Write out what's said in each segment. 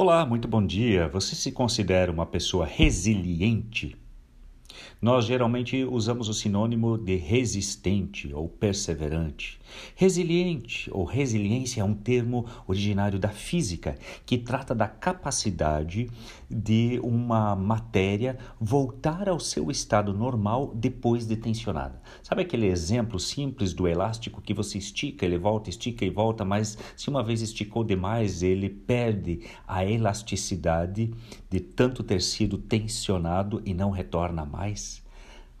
Olá, muito bom dia. Você se considera uma pessoa resiliente? Nós geralmente usamos o sinônimo de resistente ou perseverante. Resiliente ou resiliência é um termo originário da física que trata da capacidade de uma matéria voltar ao seu estado normal depois de tensionada. Sabe aquele exemplo simples do elástico que você estica, ele volta, estica e volta, mas se uma vez esticou demais, ele perde a elasticidade de tanto ter sido tensionado e não retorna mais?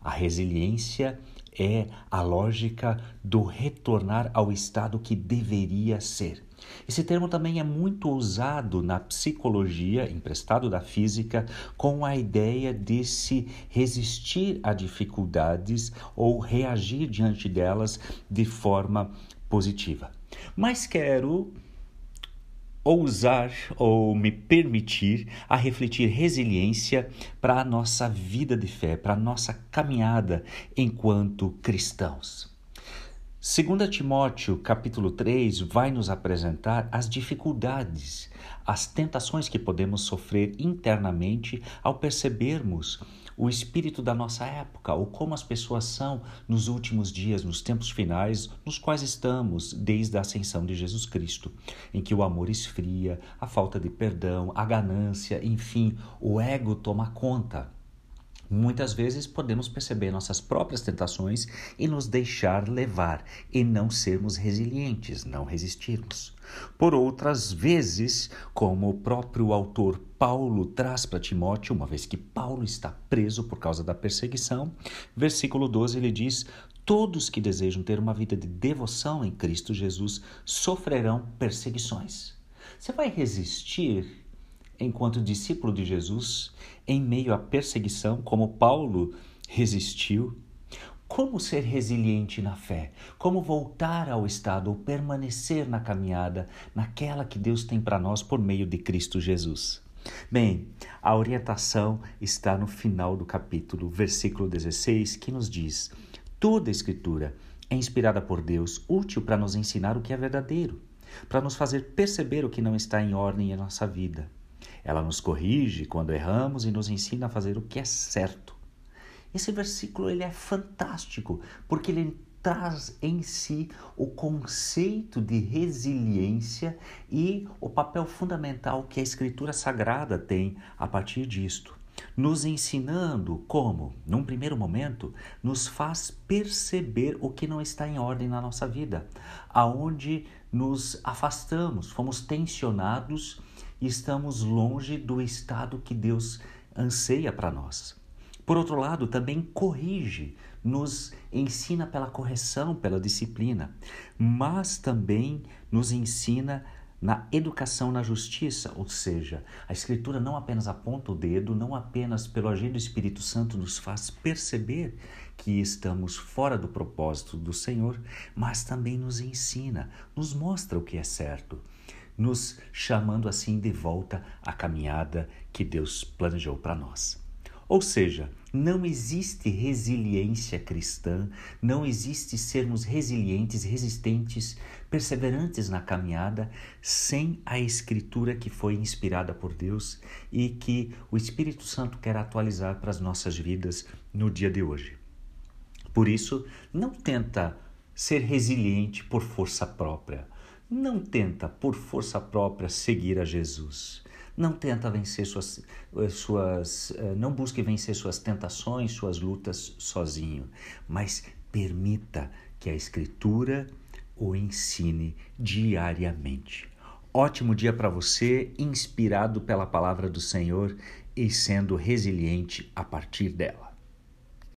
A resiliência é a lógica do retornar ao estado que deveria ser. Esse termo também é muito usado na psicologia, emprestado da física, com a ideia de se resistir a dificuldades ou reagir diante delas de forma positiva. Mas quero ousar ou me permitir a refletir resiliência para a nossa vida de fé, para a nossa caminhada enquanto cristãos. 2 Timóteo, capítulo 3, vai nos apresentar as dificuldades, as tentações que podemos sofrer internamente ao percebermos o espírito da nossa época, ou como as pessoas são nos últimos dias, nos tempos finais, nos quais estamos desde a ascensão de Jesus Cristo, em que o amor esfria, a falta de perdão, a ganância, enfim, o ego toma conta. Muitas vezes podemos perceber nossas próprias tentações e nos deixar levar e não sermos resilientes, não resistirmos. Por outras vezes, como o próprio autor Paulo traz para Timóteo, uma vez que Paulo está preso por causa da perseguição, versículo 12 ele diz: Todos que desejam ter uma vida de devoção em Cristo Jesus sofrerão perseguições. Você vai resistir enquanto discípulo de Jesus, em meio à perseguição, como Paulo resistiu? Como ser resiliente na fé? Como voltar ao estado ou permanecer na caminhada, naquela que Deus tem para nós por meio de Cristo Jesus? Bem, a orientação está no final do capítulo, versículo 16, que nos diz: Toda Escritura é inspirada por Deus, útil para nos ensinar o que é verdadeiro, para nos fazer perceber o que não está em ordem em nossa vida. Ela nos corrige quando erramos e nos ensina a fazer o que é certo. Esse versículo ele é fantástico, porque ele traz em si o conceito de resiliência e o papel fundamental que a Escritura Sagrada tem a partir disto. Nos ensinando como, num primeiro momento, nos faz perceber o que não está em ordem na nossa vida, aonde nos afastamos, fomos tensionados e estamos longe do estado que Deus anseia para nós. Por outro lado, também corrige, nos ensina pela correção, pela disciplina, mas também nos ensina na educação na justiça, ou seja, a Escritura não apenas aponta o dedo, não apenas pelo agir do Espírito Santo nos faz perceber que estamos fora do propósito do Senhor, mas também nos ensina, nos mostra o que é certo nos chamando assim de volta à caminhada que Deus planejou para nós. Ou seja, não existe resiliência cristã, não existe sermos resilientes, resistentes, perseverantes na caminhada sem a Escritura que foi inspirada por Deus e que o Espírito Santo quer atualizar para as nossas vidas no dia de hoje. Por isso, não tenta ser resiliente por força própria não tenta por força própria seguir a Jesus. Não tenta vencer suas, eh, suas eh, não busque vencer suas tentações, suas lutas sozinho, mas permita que a escritura o ensine diariamente. Ótimo dia para você, inspirado pela palavra do Senhor e sendo resiliente a partir dela.